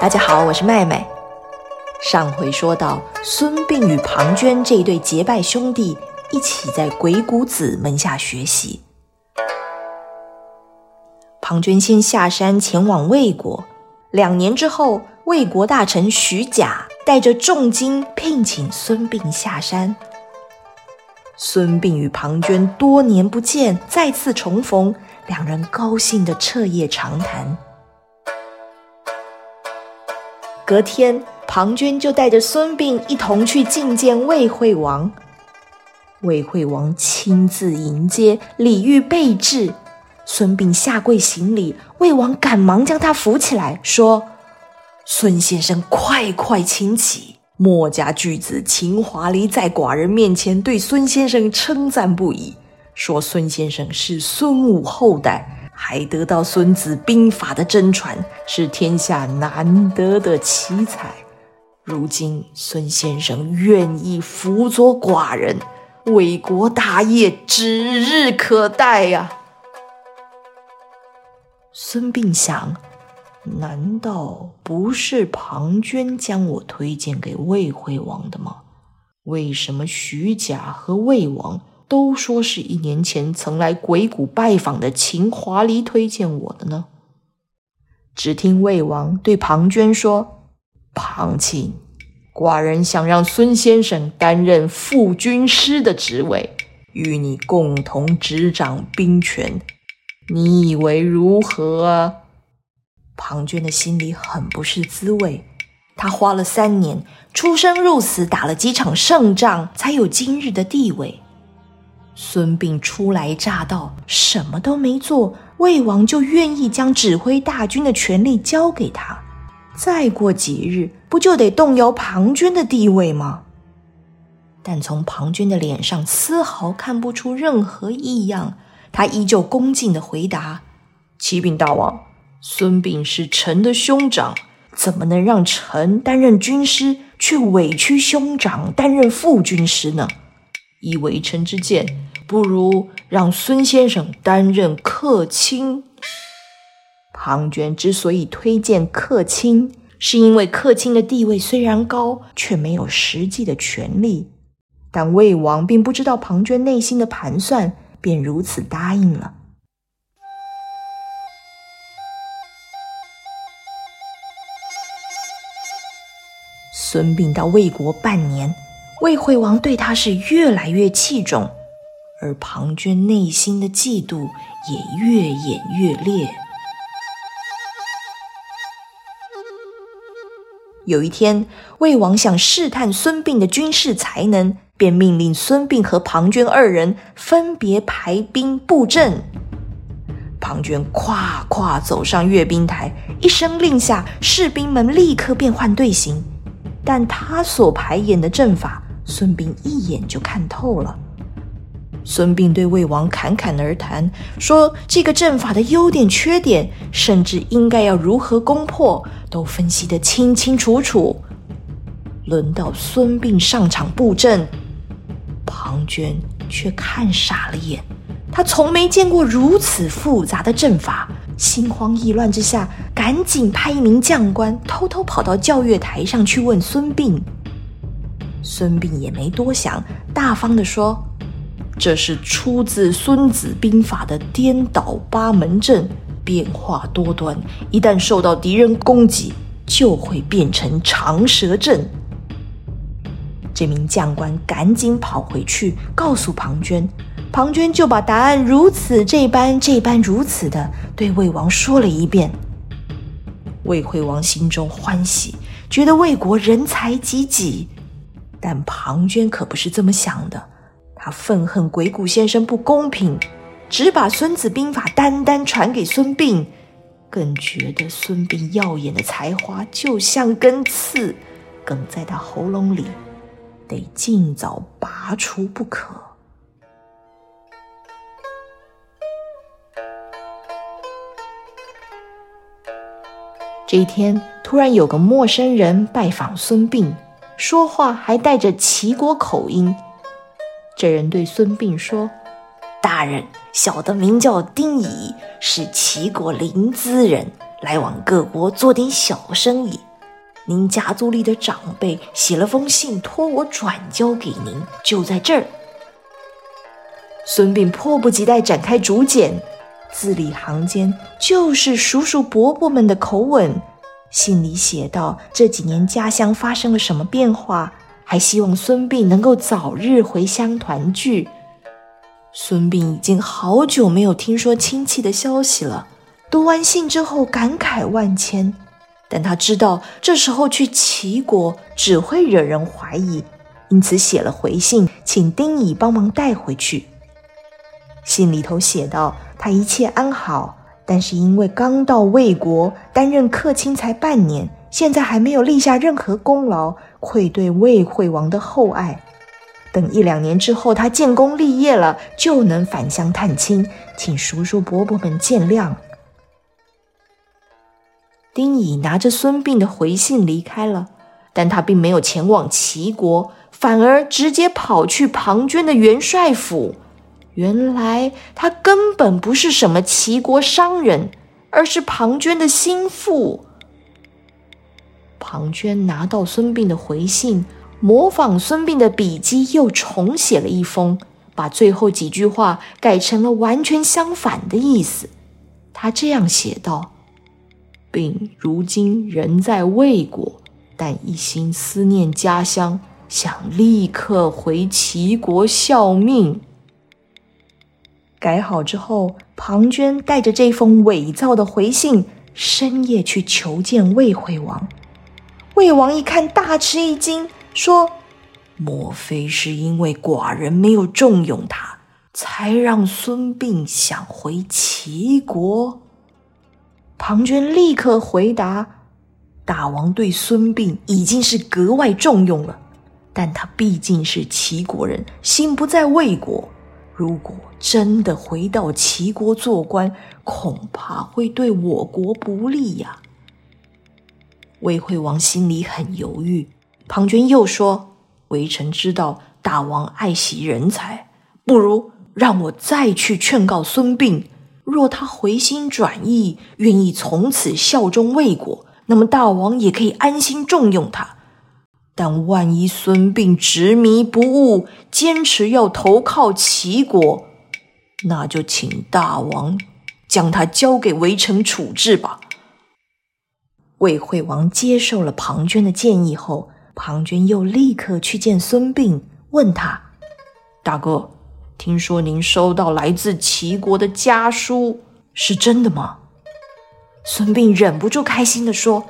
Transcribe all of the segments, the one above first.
大家好，我是麦麦。上回说到，孙膑与庞涓这一对结拜兄弟一起在鬼谷子门下学习。庞涓先下山前往魏国，两年之后，魏国大臣徐甲带着重金聘请孙膑下山。孙膑与庞涓多年不见，再次重逢，两人高兴的彻夜长谈。隔天，庞涓就带着孙膑一同去觐见魏惠王。魏惠王亲自迎接，礼遇备至。孙膑下跪行礼，魏王赶忙将他扶起来，说：“孙先生，快快请起。”墨家巨子秦华黎在寡人面前对孙先生称赞不已，说孙先生是孙武后代，还得到孙子兵法的真传，是天下难得的奇才。如今孙先生愿意辅佐寡人，魏国大业指日可待呀！孙膑想。难道不是庞涓将我推荐给魏惠王的吗？为什么徐甲和魏王都说是一年前曾来鬼谷拜访的秦华离推荐我的呢？只听魏王对庞涓说：“庞亲，寡人想让孙先生担任副军师的职位，与你共同执掌兵权，你以为如何啊？”庞涓的心里很不是滋味，他花了三年，出生入死，打了几场胜仗，才有今日的地位。孙膑初来乍到，什么都没做，魏王就愿意将指挥大军的权力交给他。再过几日，不就得动摇庞涓的地位吗？但从庞涓的脸上丝毫看不出任何异样，他依旧恭敬的回答：“启禀大王。”孙膑是臣的兄长，怎么能让臣担任军师，却委屈兄长担任副军师呢？依微臣之见，不如让孙先生担任客卿。庞涓之所以推荐客卿，是因为客卿的地位虽然高，却没有实际的权利。但魏王并不知道庞涓内心的盘算，便如此答应了。孙膑到魏国半年，魏惠王对他是越来越器重，而庞涓内心的嫉妒也越演越烈。有一天，魏王想试探孙膑的军事才能，便命令孙膑和庞涓二人分别排兵布阵。庞涓跨跨走上阅兵台，一声令下，士兵们立刻变换队形。但他所排演的阵法，孙膑一眼就看透了。孙膑对魏王侃侃而谈，说这个阵法的优点、缺点，甚至应该要如何攻破，都分析得清清楚楚。轮到孙膑上场布阵，庞涓却看傻了眼，他从没见过如此复杂的阵法。心慌意乱之下，赶紧派一名将官偷偷跑到教阅台上去问孙膑。孙膑也没多想，大方地说：“这是出自《孙子兵法》的颠倒八门阵，变化多端，一旦受到敌人攻击，就会变成长蛇阵。”这名将官赶紧跑回去告诉庞涓。庞涓就把答案如此这般这般如此的对魏王说了一遍。魏惠王心中欢喜，觉得魏国人才济济。但庞涓可不是这么想的，他愤恨鬼谷先生不公平，只把《孙子兵法》单单传给孙膑，更觉得孙膑耀眼的才华就像根刺，梗在他喉咙里，得尽早拔除不可。这一天，突然有个陌生人拜访孙膑，说话还带着齐国口音。这人对孙膑说：“大人，小的名叫丁乙，是齐国临淄人，来往各国做点小生意，您家族里的长辈写了封信，托我转交给您，就在这儿。”孙膑迫不及待展开竹简，字里行间就是叔叔伯伯们的口吻。信里写道：这几年家乡发生了什么变化？还希望孙膑能够早日回乡团聚。孙膑已经好久没有听说亲戚的消息了。读完信之后，感慨万千。但他知道这时候去齐国只会惹人怀疑，因此写了回信，请丁乙帮忙带回去。信里头写道：他一切安好，但是因为刚到魏国担任客卿才半年，现在还没有立下任何功劳，愧对魏惠王的厚爱。等一两年之后，他建功立业了，就能返乡探亲，请叔叔伯伯们见谅。丁乙拿着孙膑的回信离开了，但他并没有前往齐国，反而直接跑去庞涓的元帅府。原来他根本不是什么齐国商人，而是庞涓的心腹。庞涓拿到孙膑的回信，模仿孙膑的笔迹，又重写了一封，把最后几句话改成了完全相反的意思。他这样写道。并如今人在魏国，但一心思念家乡，想立刻回齐国效命。改好之后，庞涓带着这封伪造的回信，深夜去求见魏惠王。魏王一看，大吃一惊，说：“莫非是因为寡人没有重用他，才让孙膑想回齐国？”庞涓立刻回答：“大王对孙膑已经是格外重用了，但他毕竟是齐国人，心不在魏国。如果真的回到齐国做官，恐怕会对我国不利呀。”魏惠王心里很犹豫。庞涓又说：“微臣知道大王爱惜人才，不如让我再去劝告孙膑。”若他回心转意，愿意从此效忠魏国，那么大王也可以安心重用他。但万一孙膑执迷不悟，坚持要投靠齐国，那就请大王将他交给围城处置吧。魏惠王接受了庞涓的建议后，庞涓又立刻去见孙膑，问他：“大哥。”听说您收到来自齐国的家书，是真的吗？孙膑忍不住开心地说：“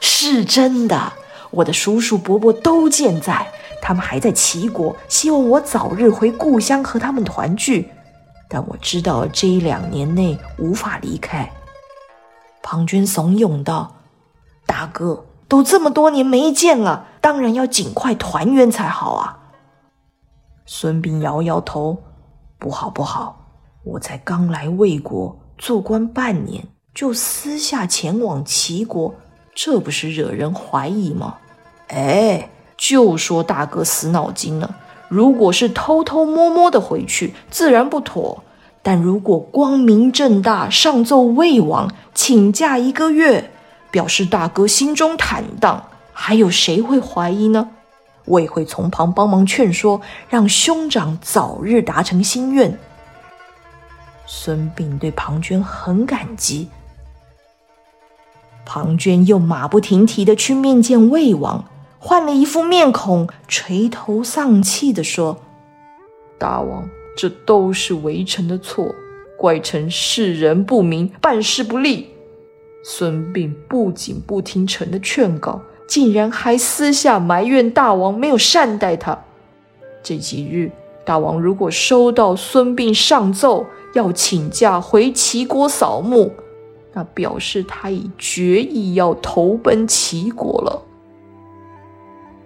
是真的，我的叔叔伯伯都健在，他们还在齐国，希望我早日回故乡和他们团聚。但我知道这一两年内无法离开。”庞涓怂恿道：“大哥，都这么多年没见了，当然要尽快团圆才好啊。”孙膑摇摇头，不好不好！我才刚来魏国做官半年，就私下前往齐国，这不是惹人怀疑吗？哎，就说大哥死脑筋了。如果是偷偷摸摸的回去，自然不妥；但如果光明正大上奏魏王，请假一个月，表示大哥心中坦荡，还有谁会怀疑呢？我也会从旁帮忙劝说，让兄长早日达成心愿。孙膑对庞涓很感激，庞涓又马不停蹄的去面见魏王，换了一副面孔，垂头丧气的说：“大王，这都是微臣的错，怪臣世人不明，办事不力。”孙膑不仅不听臣的劝告。竟然还私下埋怨大王没有善待他。这几日，大王如果收到孙膑上奏要请假回齐国扫墓，那表示他已决意要投奔齐国了。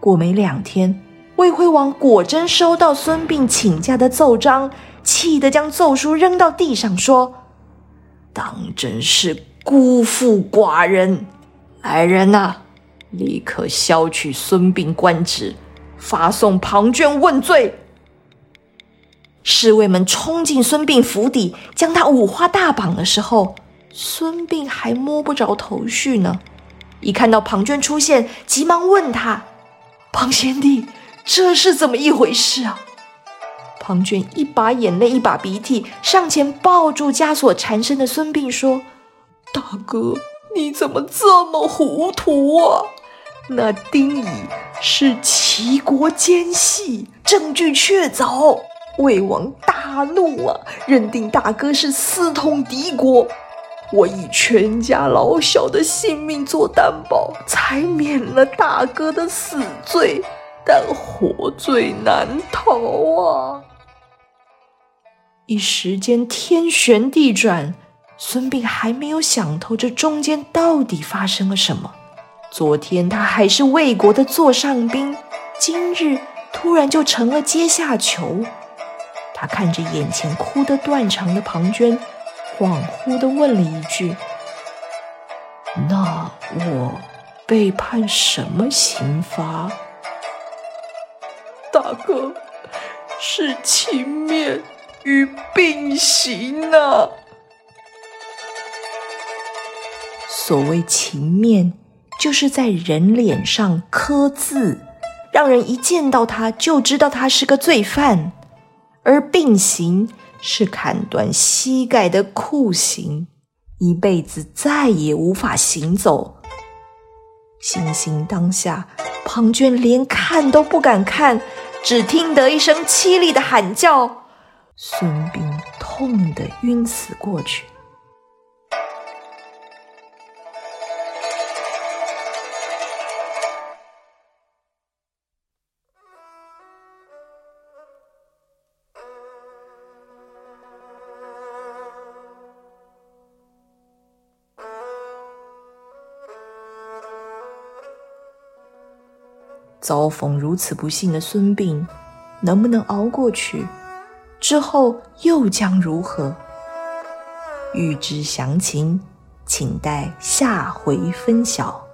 过没两天，魏惠王果真收到孙膑请假的奏章，气得将奏书扔到地上，说：“当真是辜负寡人！来人呐！”立刻削去孙膑官职，发送庞涓问罪。侍卫们冲进孙膑府邸，将他五花大绑的时候，孙膑还摸不着头绪呢。一看到庞涓出现，急忙问他：“庞贤弟，这是怎么一回事啊？”庞涓一把眼泪一把鼻涕，上前抱住枷锁缠身的孙膑，说：“大哥，你怎么这么糊涂啊？那丁乙是齐国奸细，证据确凿，魏王大怒啊，认定大哥是私通敌国。我以全家老小的性命做担保，才免了大哥的死罪，但活罪难逃啊！”一时间天旋地转，孙膑还没有想透这中间到底发生了什么。昨天他还是魏国的座上宾，今日突然就成了阶下囚。他看着眼前哭得断肠的庞涓，恍惚的问了一句：“那我被判什么刑罚？”大哥，是情面。与并行啊？所谓情面，就是在人脸上刻字，让人一见到他就知道他是个罪犯；而并行是砍断膝盖的酷刑，一辈子再也无法行走。行刑当下，庞涓连看都不敢看，只听得一声凄厉的喊叫。孙膑痛得晕死过去。遭逢如此不幸的孙膑，能不能熬过去？之后又将如何？欲知详情，请待下回分晓。